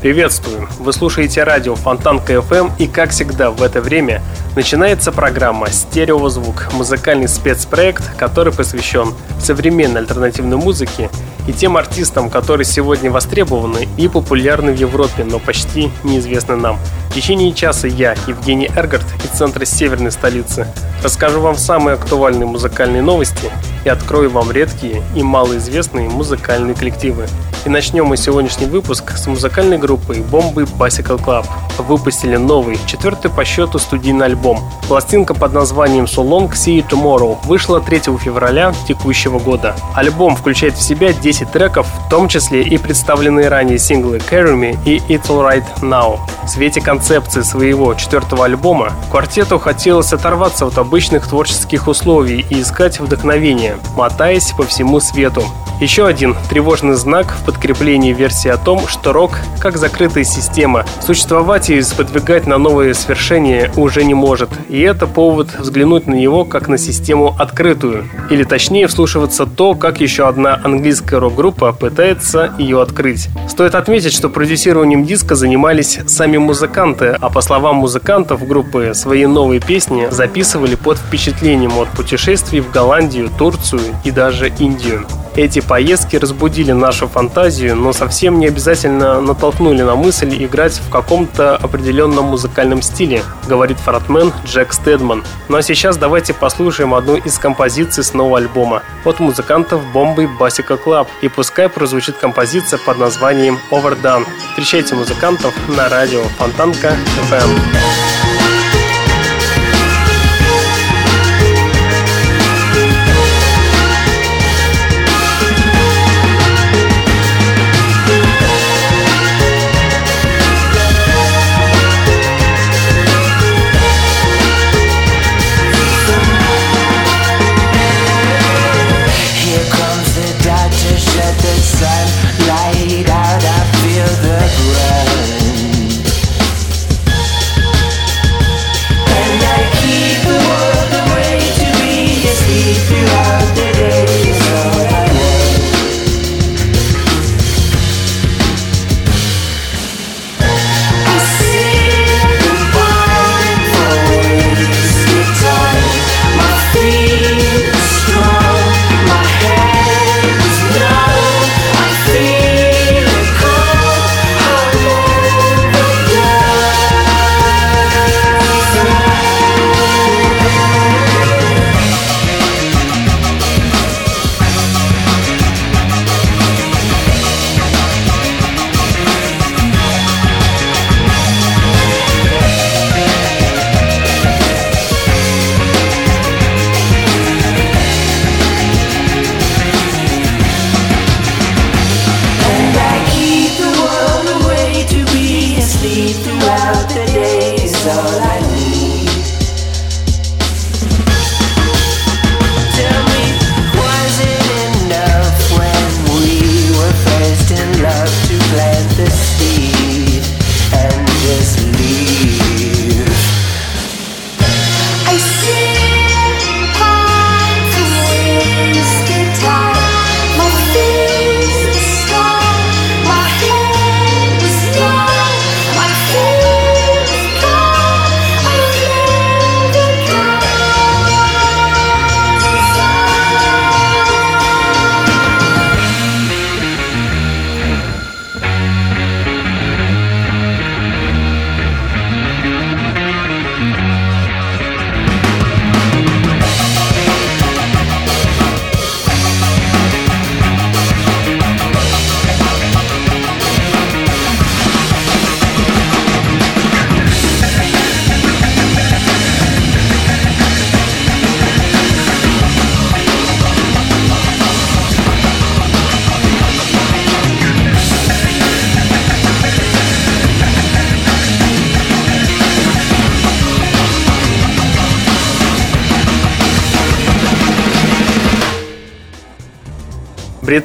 Приветствую! Вы слушаете радио Фонтанка FM и, как всегда, в это время начинается программа «Стереозвук» – музыкальный спецпроект, который посвящен современной альтернативной музыке и тем артистам, которые сегодня востребованы и популярны в Европе, но почти неизвестны нам. В течение часа я, Евгений Эргард, из центра северной столицы, расскажу вам самые актуальные музыкальные новости и открою вам редкие и малоизвестные музыкальные коллективы. И начнем мы сегодняшний выпуск с музыкальной группой Бомбы Bicycle Club. Выпустили новый, четвертый по счету студийный альбом. Пластинка под названием So Long See You Tomorrow вышла 3 февраля текущего года. Альбом включает в себя 10 треков, в том числе и представленные ранее синглы Carry Me и It's Alright Now. В свете концепции своего четвертого альбома квартету хотелось оторваться от обычных творческих условий и искать вдохновение, мотаясь по всему свету. Еще один тревожный знак в подкреплении версии о том, что рок, как закрытая система, существовать и сподвигать на новые свершения уже не может. И это повод взглянуть на него как на систему открытую. Или точнее вслушиваться то, как еще одна английская рок-группа пытается ее открыть. Стоит отметить, что продюсированием диска занимались сами музыканты, а по словам музыкантов группы, свои новые песни записывали под впечатлением от путешествий в Голландию, Турцию и даже Индию. Эти поездки разбудили нашу фантазию, но совсем не обязательно натолкнули на мысль играть в каком-то определенном музыкальном стиле, говорит фронтмен Джек Стедман. Ну а сейчас давайте послушаем одну из композиций с нового альбома от музыкантов Bombay Bicycle Club. И пускай прозвучит композиция под названием Overdone. Встречайте музыкантов на радио Фонтанка FM.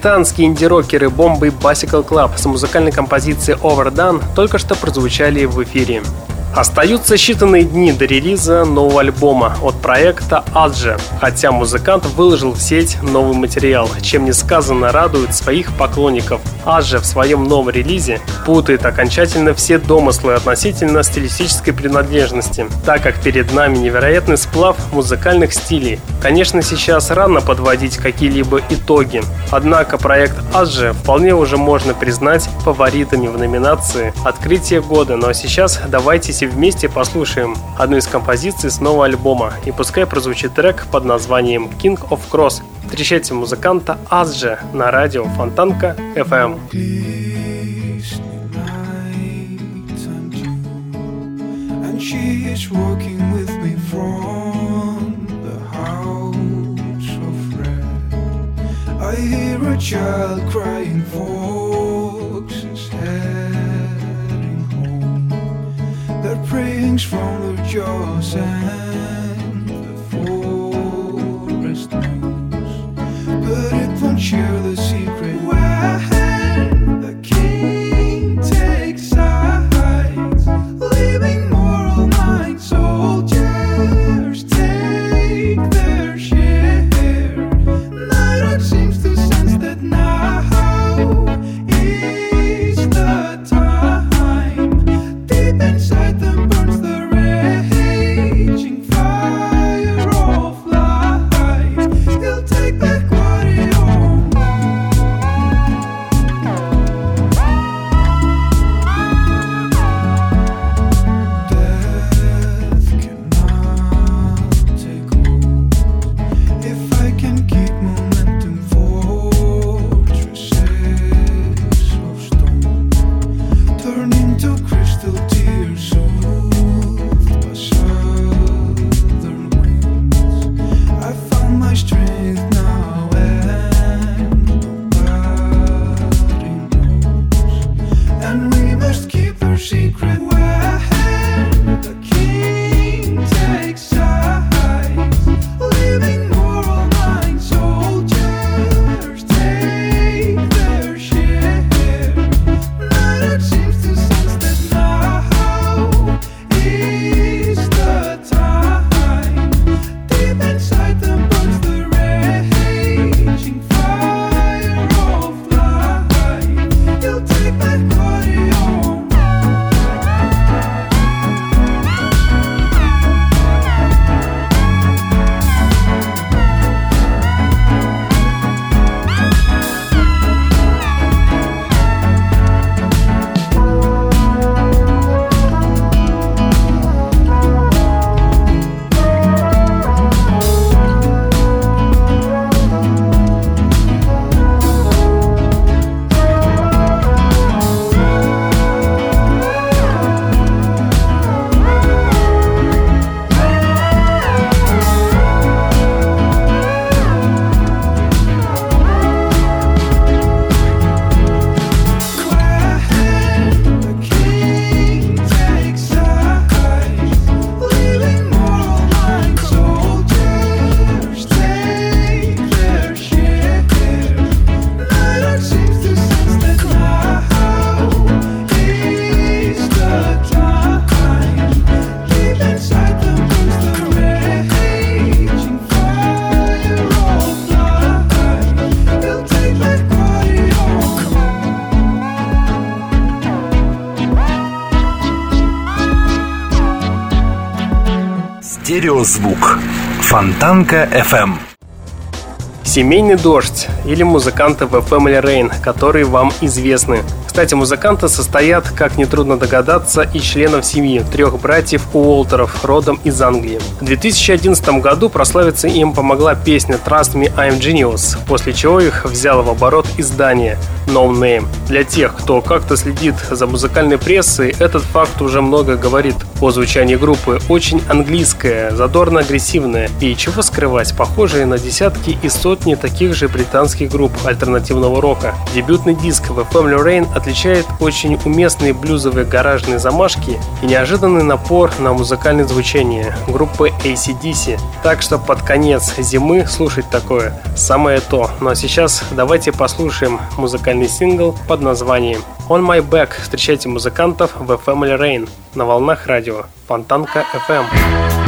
Британские инди-рокеры Bombay Bicycle Club с музыкальной композицией Overdone только что прозвучали в эфире. Остаются считанные дни до релиза нового альбома от проекта Аджи, хотя музыкант выложил в сеть новый материал, чем несказанно радует своих поклонников. Аджи в своем новом релизе путает окончательно все домыслы относительно стилистической принадлежности, так как перед нами невероятный сплав музыкальных стилей. Конечно, сейчас рано подводить какие-либо итоги, однако проект Аджи вполне уже можно признать фаворитами в номинации «Открытие года», но сейчас давайте Давайте вместе послушаем одну из композиций с нового альбома, и пускай прозвучит трек под названием King of Cross. Встречайте музыканта Азджа на радио Фонтанка FM. she is walking with me from the house of red. I hear a child crying fox's head. Their prayings from their jaws and the forest cheerless Стереозвук. Фонтанка FM. Семейный дождь или музыканты в Family Rain, которые вам известны. Кстати, музыканты состоят, как нетрудно догадаться, из членов семьи трех братьев Уолтеров, родом из Англии. В 2011 году прославиться им помогла песня Trust Me I'm Genius, после чего их взяло в оборот издание. No Name. Для тех, кто как-то следит за музыкальной прессой, этот факт уже много говорит о звучании группы. Очень английская, задорно-агрессивная и, чего скрывать, похожая на десятки и сотни таких же британских групп альтернативного рока. Дебютный диск The Family Rain отличает очень уместные блюзовые гаражные замашки и неожиданный напор на музыкальное звучание группы ACDC. Так что под конец зимы слушать такое самое то. Ну а сейчас давайте послушаем музыкальный сингл под названием On My Back. Встречайте музыкантов в Family Rain на волнах радио Фонтанка FM.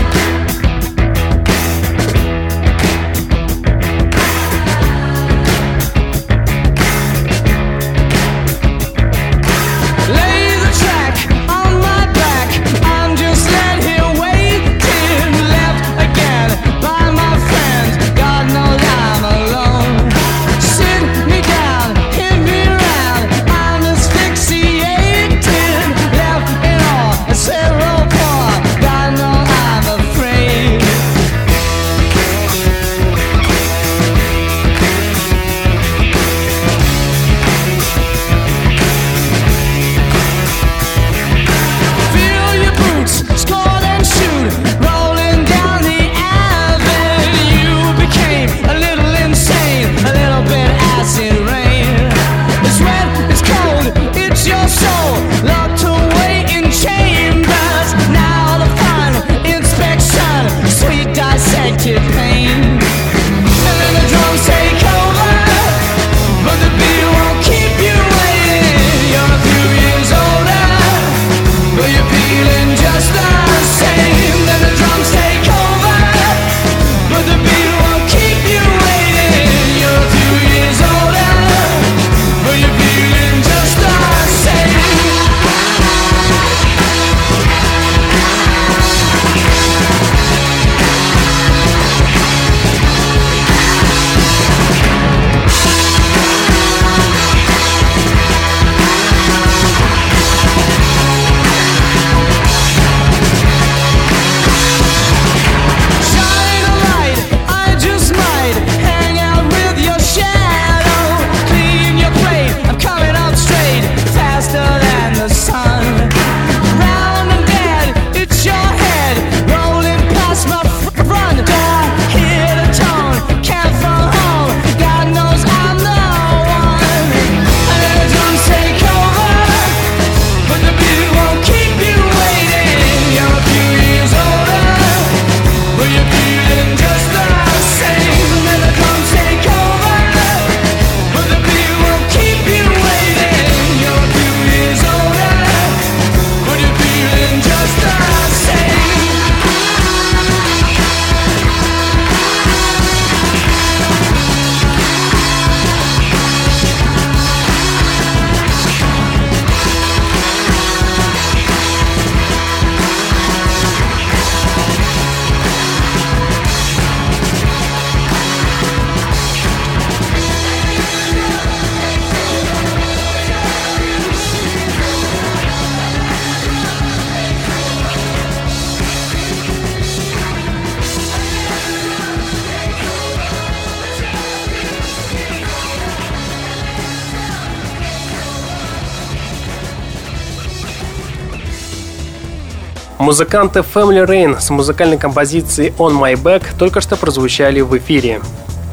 Музыканты Family Rain с музыкальной композицией On My Back только что прозвучали в эфире.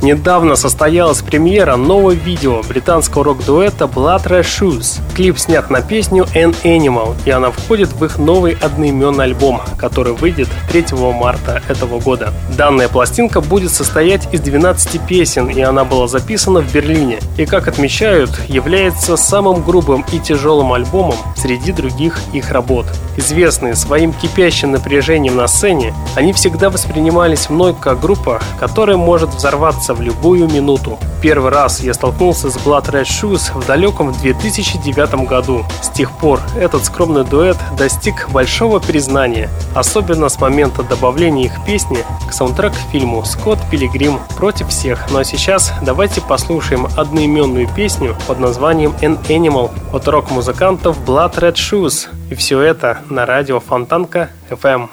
Недавно состоялась премьера нового видео британского рок-дуэта Blood Shoes. Клип снят на песню An Animal, и она входит в их новый одноименный альбом, который выйдет 3 марта этого года. Данная пластинка будет состоять из 12 песен, и она была записана в Берлине, и, как отмечают, является самым грубым и тяжелым альбомом среди других их работ. Известные своим кипящим напряжением на сцене, они всегда воспринимались мной как группа, которая может взорваться в любую минуту. Первый раз я столкнулся с Blood Red Shoes в далеком 2009 году. С тех пор этот скромный дуэт достиг большого признания, особенно с момента добавления их песни к саундтрек фильму «Скотт Пилигрим против всех». Ну а сейчас давайте послушаем одноименную песню под названием «An Animal» от рок-музыкантов Blood Red Shoes. И все это на радио Фонтанка FM.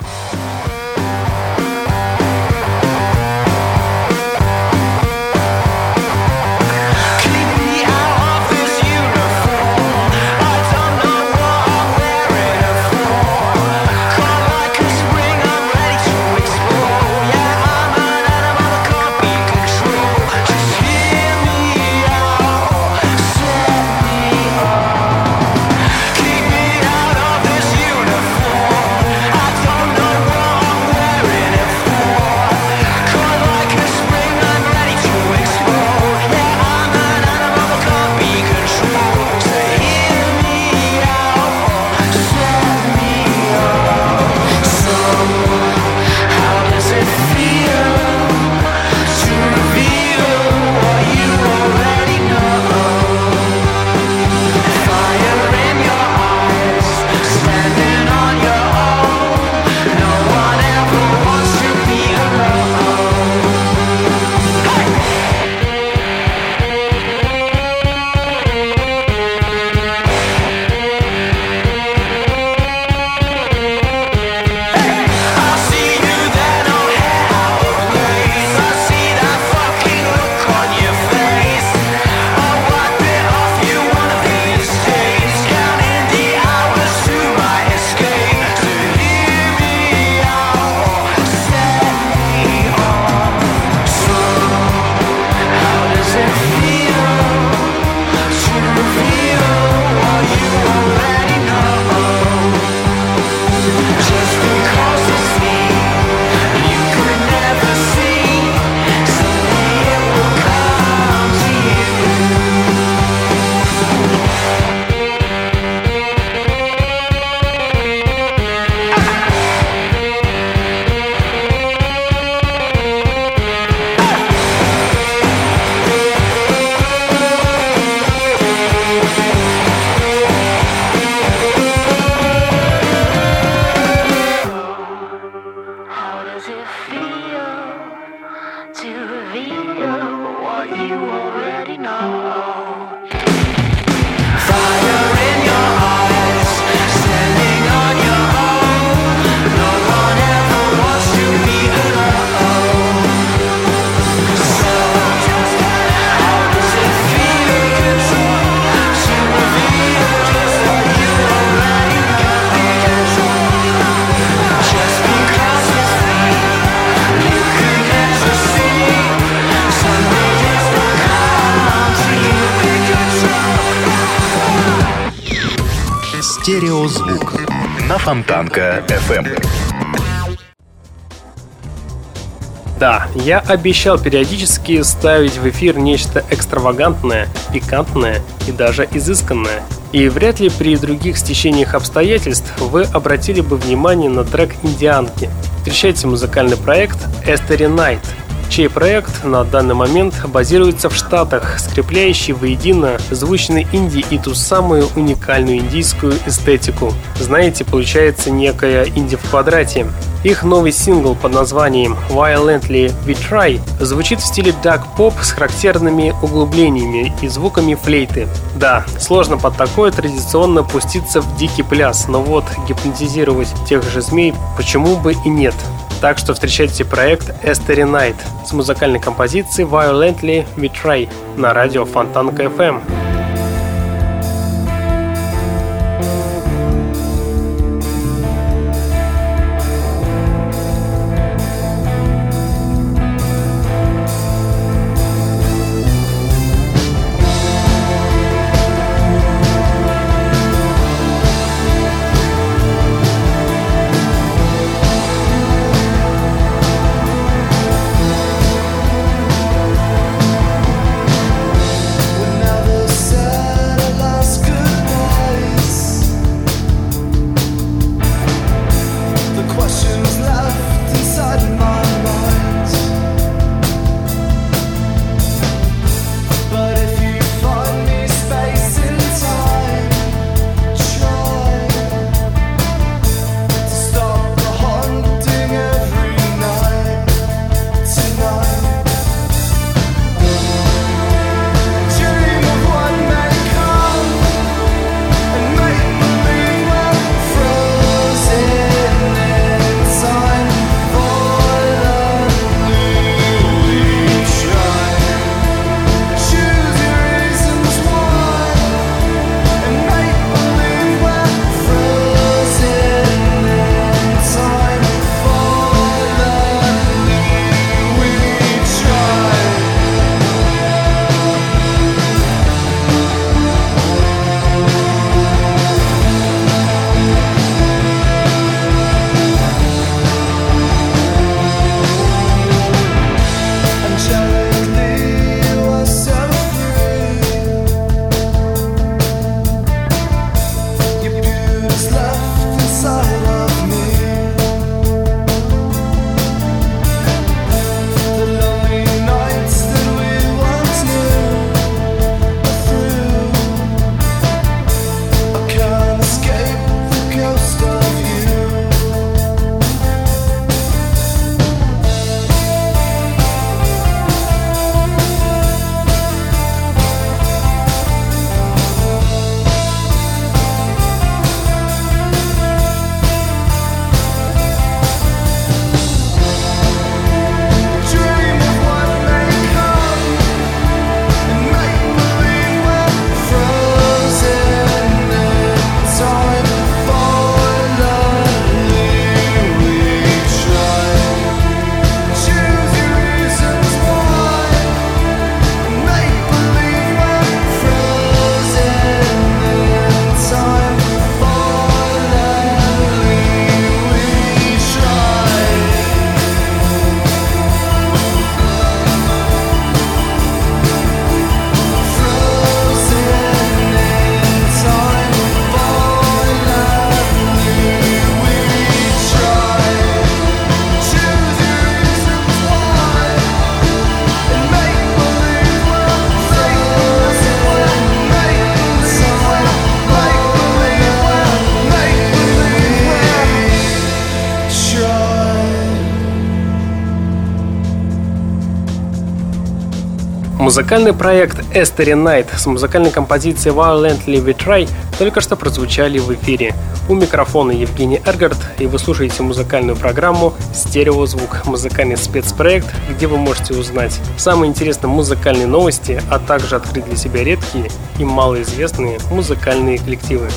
Стереозвук на Фонтанка FM. Да, я обещал периодически ставить в эфир нечто экстравагантное, пикантное и даже изысканное. И вряд ли при других стечениях обстоятельств вы обратили бы внимание на трек «Индианки». Встречайте музыкальный проект «Эстери Найт», чей проект на данный момент базируется в Штатах, скрепляющий воедино звучный инди и ту самую уникальную индийскую эстетику. Знаете, получается некая инди в квадрате. Их новый сингл под названием Violently We Try звучит в стиле Dark Pop с характерными углублениями и звуками флейты. Да, сложно под такое традиционно пуститься в дикий пляс, но вот гипнотизировать тех же змей почему бы и нет. Так что встречайте проект Эстери Night с музыкальной композицией Violently We Try на радио Фонтанка FM. Музыкальный проект Эстери Night с музыкальной композицией Violently We Try только что прозвучали в эфире. У микрофона Евгений Эргард, и вы слушаете музыкальную программу «Стереозвук» – музыкальный спецпроект, где вы можете узнать самые интересные музыкальные новости, а также открыть для себя редкие и малоизвестные музыкальные коллективы.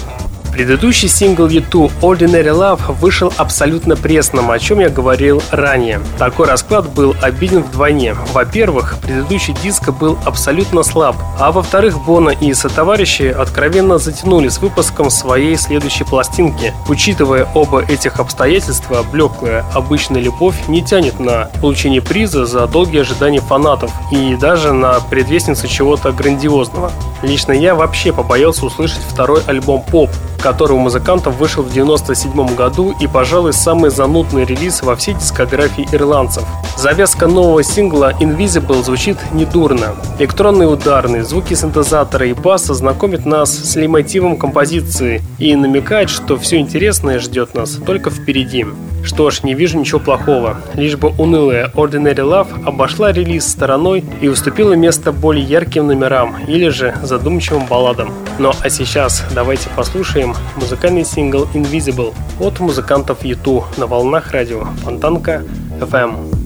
Предыдущий сингл YouTube Ordinary Love вышел абсолютно пресным, о чем я говорил ранее. Такой расклад был обиден вдвойне. Во-первых, предыдущий диск был абсолютно слаб, а во-вторых, Бона и сотоварищи откровенно затянули с выпуском своей следующей пластинки. Учитывая оба этих обстоятельства, блеклая обычная любовь не тянет на получение приза за долгие ожидания фанатов и даже на предвестницу чего-то грандиозного. Лично я вообще побоялся услышать второй альбом поп, который у музыкантов вышел в 97 году и, пожалуй, самый занудный релиз во всей дискографии ирландцев. Завязка нового сингла Invisible звучит недурно. Электронные ударные, звуки синтезатора и баса знакомят нас с лейтмотивом композиции и намекает, что все интересное ждет нас только впереди. Что ж, не вижу ничего плохого. Лишь бы унылая Ordinary Love обошла релиз стороной и уступила место более ярким номерам или же задумчивым балладам. Ну а сейчас давайте послушаем музыкальный сингл Invisible от музыкантов YouTube на волнах радио Фонтанка FM.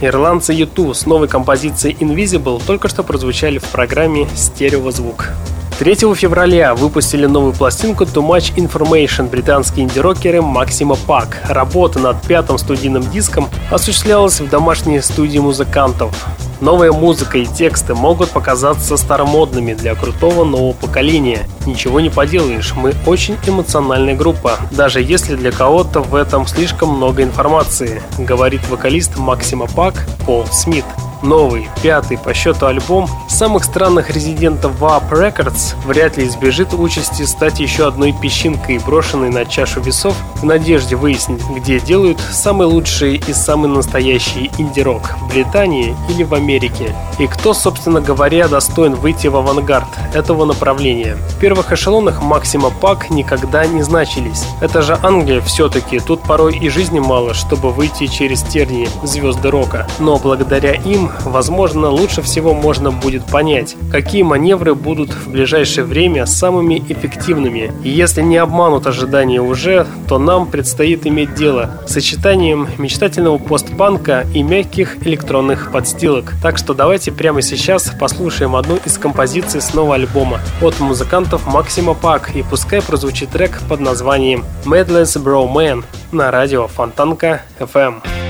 Ирландцы YouTube с новой композицией Invisible только что прозвучали в программе «Стереозвук». 3 февраля выпустили новую пластинку Too Much Information британские инди-рокеры Maxima Pack. Работа над пятым студийным диском осуществлялась в домашней студии музыкантов. Новая музыка и тексты могут показаться старомодными для крутого нового поколения. Ничего не поделаешь, мы очень эмоциональная группа, даже если для кого-то в этом слишком много информации, говорит вокалист Максима Пак Пол Смит. Новый, пятый по счету альбом самых странных резидентов WAP Records вряд ли избежит участи стать еще одной песчинкой, брошенной на чашу весов в надежде выяснить, где делают самый лучший и самый настоящий инди-рок – в Британии или в Америке. И кто, собственно говоря, достоин выйти в авангард этого направления. В первых эшелонах Максима Пак никогда не значились. Это же Англия все-таки, тут порой и жизни мало, чтобы выйти через тернии звезды рока. Но благодаря им возможно, лучше всего можно будет понять, какие маневры будут в ближайшее время самыми эффективными. И если не обманут ожидания уже, то нам предстоит иметь дело с сочетанием мечтательного постпанка и мягких электронных подстилок. Так что давайте прямо сейчас послушаем одну из композиций с нового альбома от музыкантов Максима Пак и пускай прозвучит трек под названием Madless Bro Man на радио Фонтанка FM.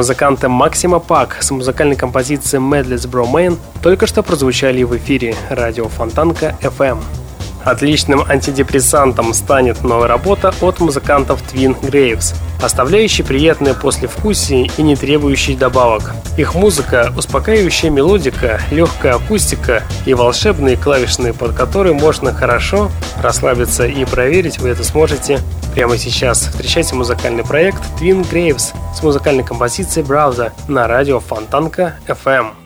Музыканты Максима Пак с музыкальной композицией Medley's Bro Man только что прозвучали в эфире радио Фонтанка FM. Отличным антидепрессантом станет новая работа от музыкантов Twin Graves, оставляющий приятное послевкусие и не требующий добавок. Их музыка – успокаивающая мелодика, легкая акустика и волшебные клавишные, под которые можно хорошо расслабиться и проверить вы это сможете прямо сейчас. Встречайте музыкальный проект Twin Graves с музыкальной композицией Browser на радио Фонтанка FM.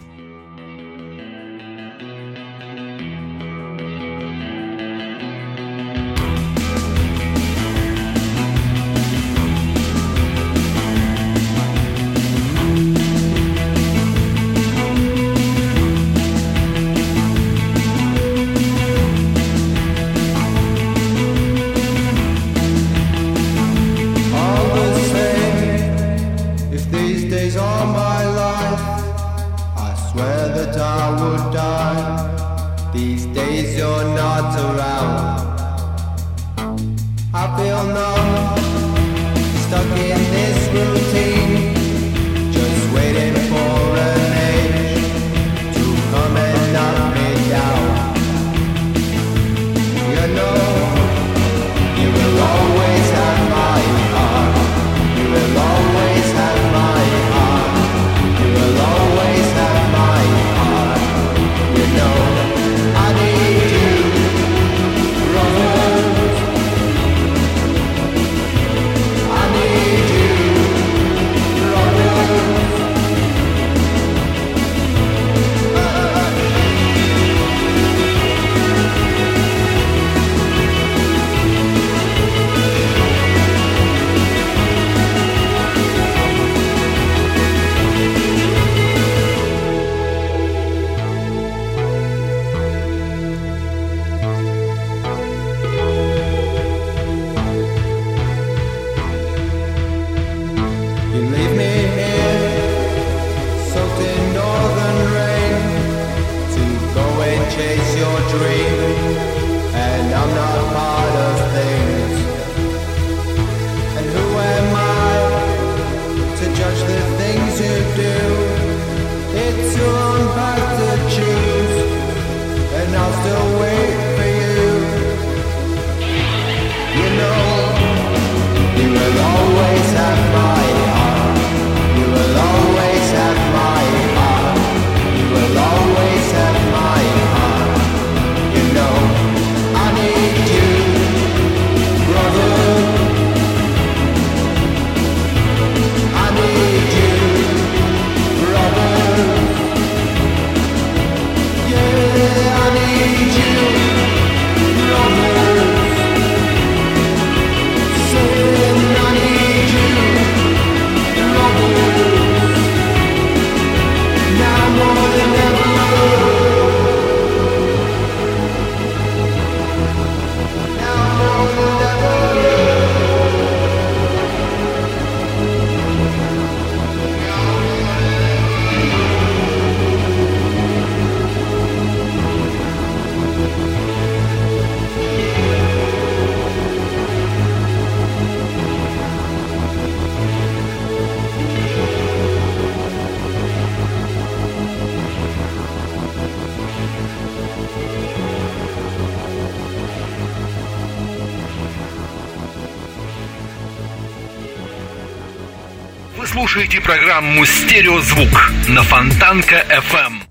Слушаете программу «Стереозвук» на Фонтанка FM.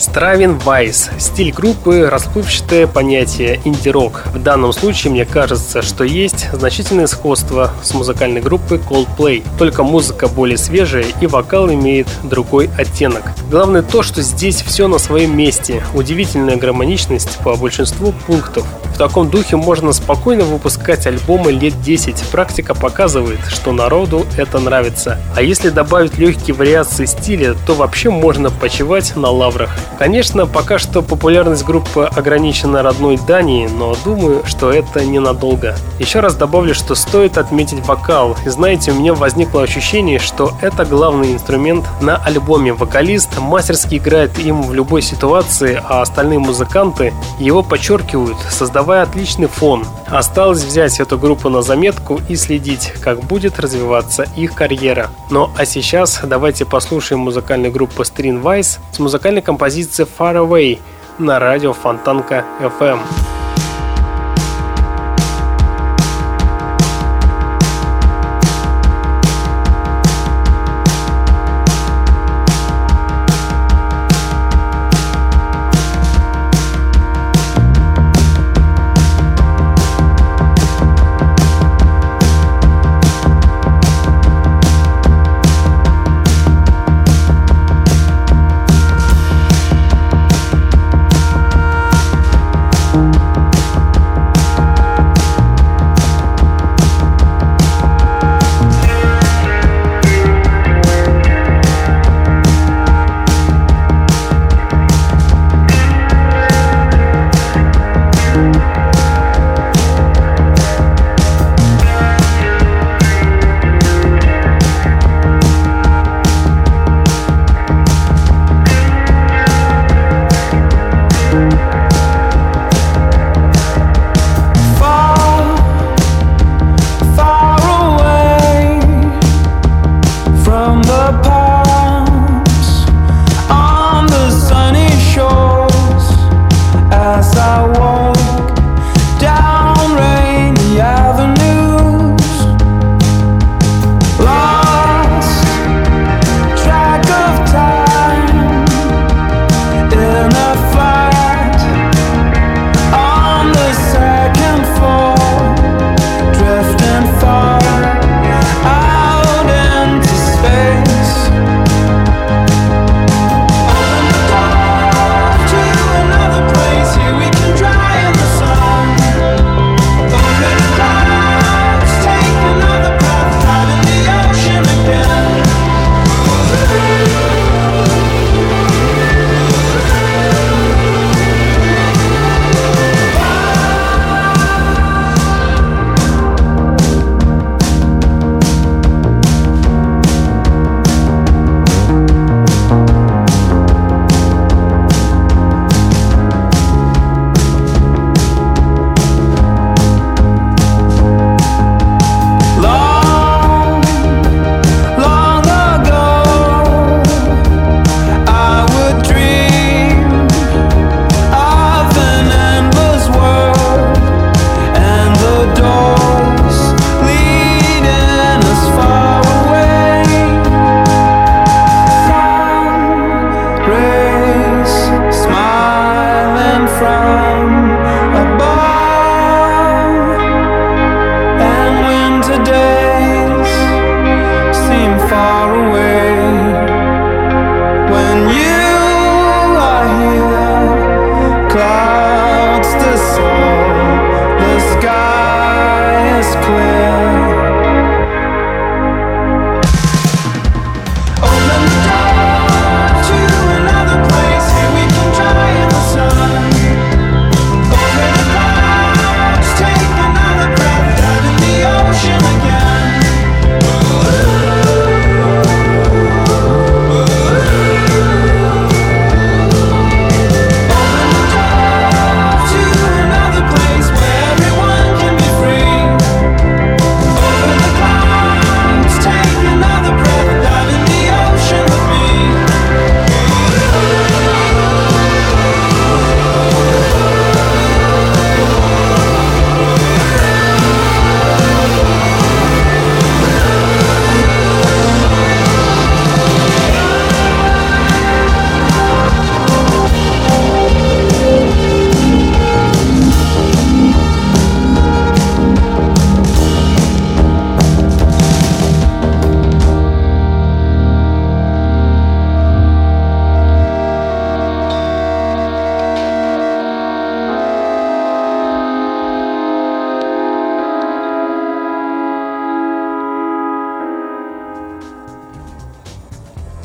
Стравин Вайс. Стиль группы – расплывчатое понятие инди-рок. В данном случае мне кажется, что есть значительное сходство с музыкальной группой Coldplay. Только музыка более свежая и вокал имеет другой оттенок. Главное то, что здесь все на своем месте. Удивительная гармоничность по большинству пунктов. В таком духе можно спокойно выпускать альбомы лет 10. Практика показывает, что народу это нравится. А если добавить легкие вариации стиля, то вообще можно почивать на лаврах. Конечно, пока что популярность группы ограничена родной Данией, но думаю, что это ненадолго. Еще раз добавлю, что стоит отметить вокал. И знаете, у меня возникло ощущение, что это главный инструмент на альбоме. Вокалист мастерски играет им в любой ситуации, а остальные музыканты его подчеркивают, создавая отличный фон. Осталось взять эту группу на заметку и следить, как будет развиваться их карьера. Ну а сейчас давайте послушаем музыкальную группу String Vice с музыкальной композицией композиция Far Away на радио Фонтанка FM.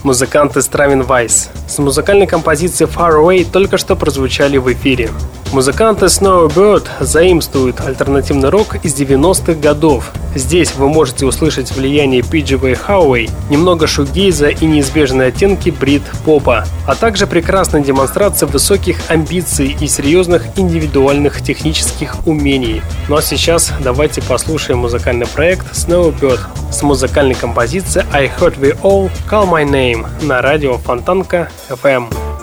Музыканты Стравин Вайс. С музыкальной композицией Far Away только что прозвучали в эфире. Музыканты Snowbird заимствуют альтернативный рок из 90-х годов. Здесь вы можете услышать влияние PGV Howey, немного шугейза и неизбежные оттенки брит-попа, а также прекрасная демонстрация высоких амбиций и серьезных индивидуальных технических умений. Ну а сейчас давайте послушаем музыкальный проект Snowbird с музыкальной композицией I Heard We All Call My Name на радио Фонтанка FM.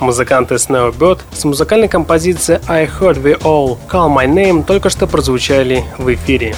Музыканты Snowbird с музыкальной композицией I Heard We All Call My Name только что прозвучали в эфире.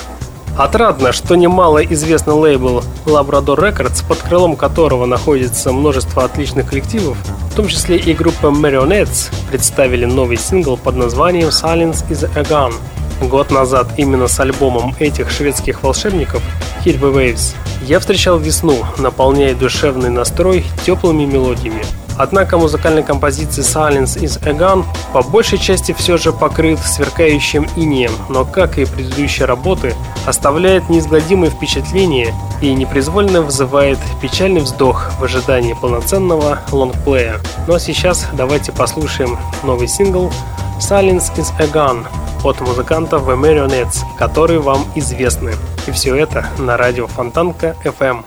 Отрадно, что немало известный лейбл Labrador Records, под крылом которого находится множество отличных коллективов, в том числе и группа Marionettes, представили новый сингл под названием Silence is a Gun. Год назад именно с альбомом этих шведских волшебников Hit the Waves я встречал весну, наполняя душевный настрой теплыми мелодиями – Однако музыкальной композиции Silence is a Gun по большей части все же покрыт сверкающим инеем, но, как и предыдущие работы, оставляет неизгладимое впечатление и непроизвольно вызывает печальный вздох в ожидании полноценного лонгплея. Ну а сейчас давайте послушаем новый сингл Silence is a Gun от музыкантов The Marionettes, которые вам известны. И все это на радио Фонтанка FM.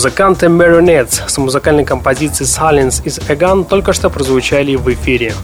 Музыканты Marionettes с музыкальной композицией Silence is a Gun только что прозвучали в эфире.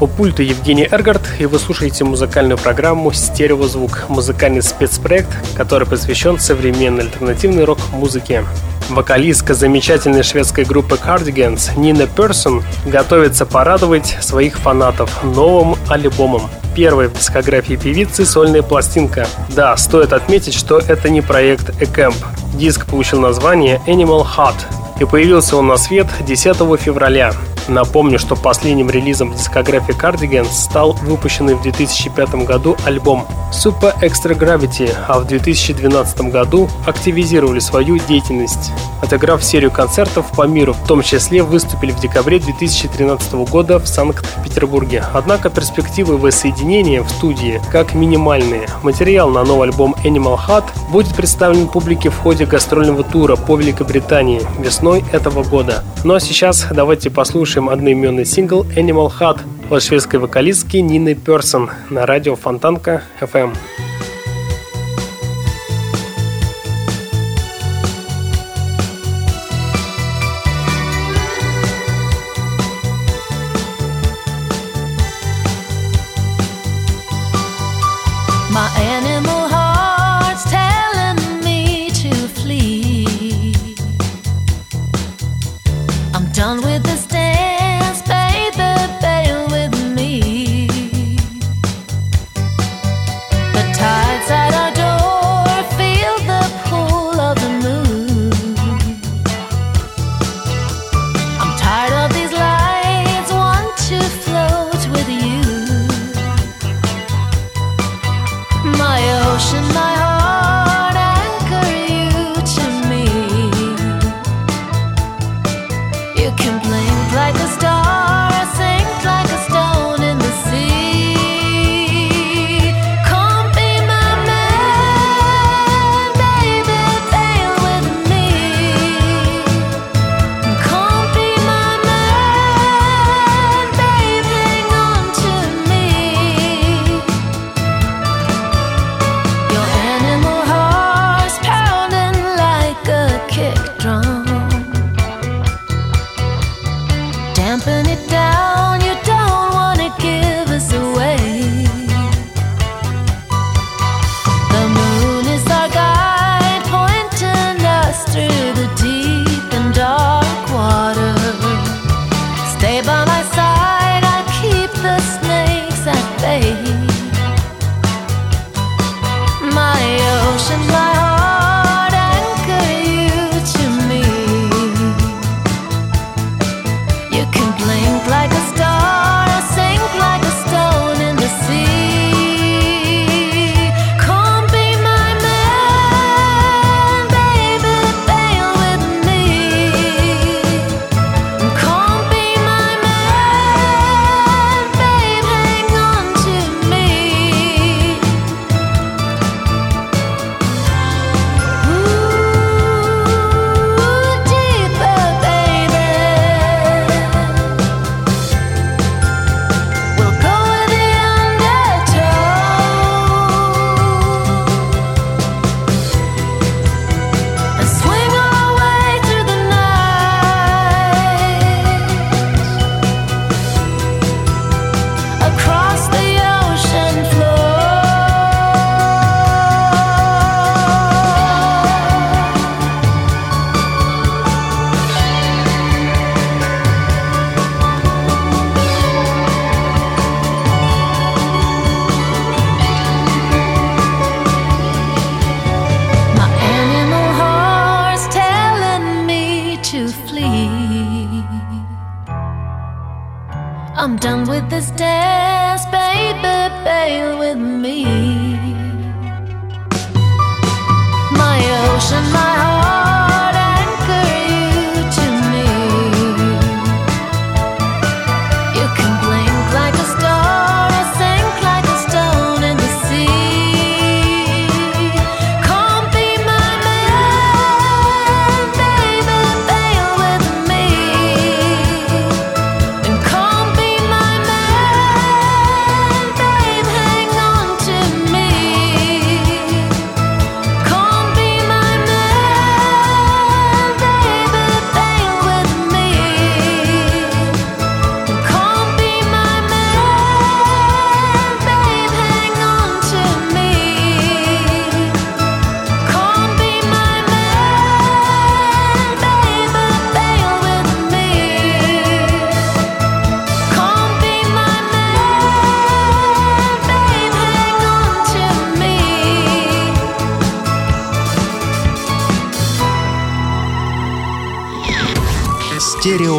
У пульта Евгений Эргард, и вы слушаете музыкальную программу «Стереозвук» – музыкальный спецпроект, который посвящен современной альтернативной рок-музыке. Вокалистка замечательной шведской группы Cardigans Нина Персон готовится порадовать своих фанатов новым альбомом. Первой в дискографии певицы сольная пластинка. Да, стоит отметить, что это не проект Camp. Диск получил название Animal Heart и появился он на свет 10 февраля. Напомню, что последним релизом дискографии Cardigans стал выпущенный в 2005 году альбом Super Extra Gravity, а в 2012 году активизировали свою деятельность, отыграв серию концертов по миру, в том числе выступили в декабре 2013 года в Санкт-Петербурге. Однако перспективы воссоединения в студии как минимальные. Материал на новый альбом Animal Hut будет представлен публике в ходе гастрольного тура по Великобритании весной этого года. Ну а сейчас давайте послушаем послушаем одноименный сингл Animal Hut от шведской вокалистки Нины Персон на радио Фонтанка FM.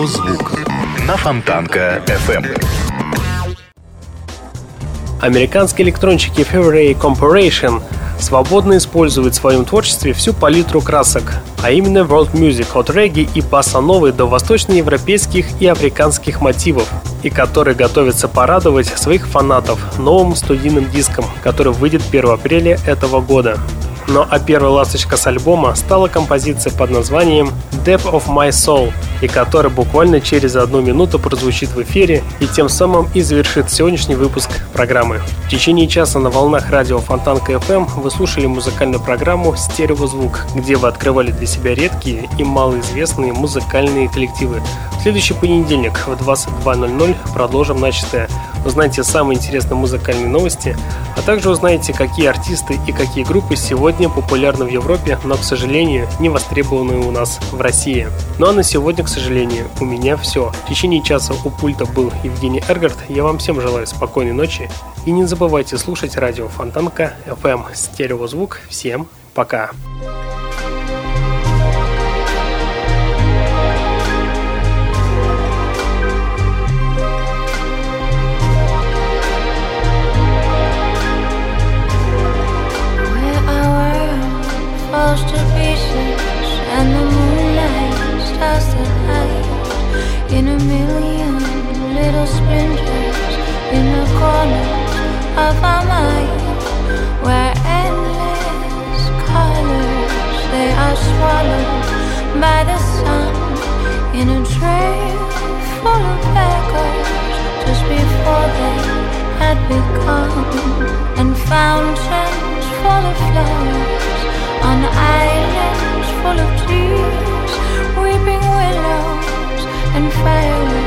Стереозвук на Фонтанка FM. Американские электронщики Fevray Corporation свободно используют в своем творчестве всю палитру красок, а именно world music от регги и басановой до восточноевропейских и африканских мотивов, и которые готовятся порадовать своих фанатов новым студийным диском, который выйдет 1 апреля этого года. Но а первая ласточка с альбома стала композиция под названием Depth of My Soul, и которая буквально через одну минуту прозвучит в эфире и тем самым и завершит сегодняшний выпуск программы. В течение часа на волнах радио Фонтанка FM вы слушали музыкальную программу «Стереозвук», где вы открывали для себя редкие и малоизвестные музыкальные коллективы. В следующий понедельник в 22.00 продолжим начатое. Узнаете самые интересные музыкальные новости, а также узнаете, какие артисты и какие группы сегодня популярны в Европе, но, к сожалению, не востребованы у нас в России. Ну а на сегодня, к сожалению, у меня все. В течение часа у пульта был Евгений Эргард. Я вам всем желаю спокойной ночи. И не забывайте слушать радио Фонтанка, FM, стереозвук. Всем пока! To splinters in the corners of our mind, where endless colors they are swallowed by the sun in a trail full of echoes. Just before they had become and fountains full of flowers. On islands full of trees weeping willows and fireworks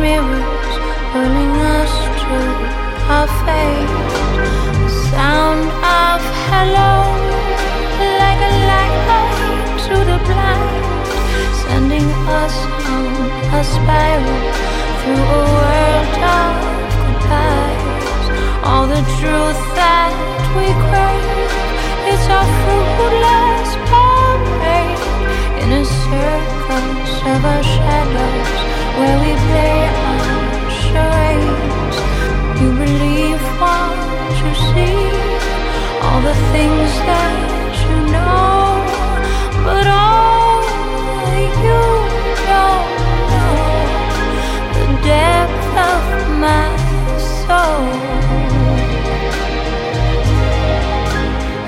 mirrors, pulling us to our fate. Sound of hello, like a light to the blind, sending us on a spiral through a world of goodbyes. All the truth that we crave, it's our fruitless parade in a circus of our shadows where we play the things that you know, but all you don't know the depth of my soul.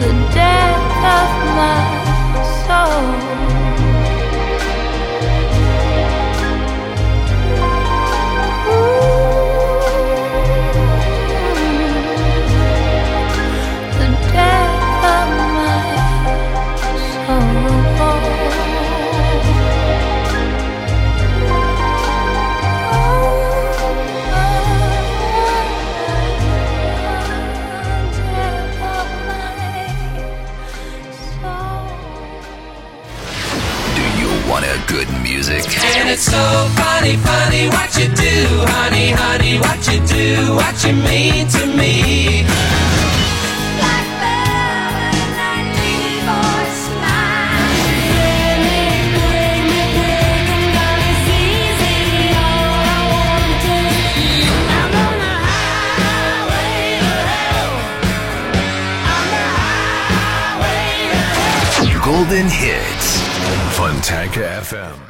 The depth of my music? And it's so funny, funny what you do, honey, honey, what you do, what you mean to me. Golden Hits. Fontanka FM.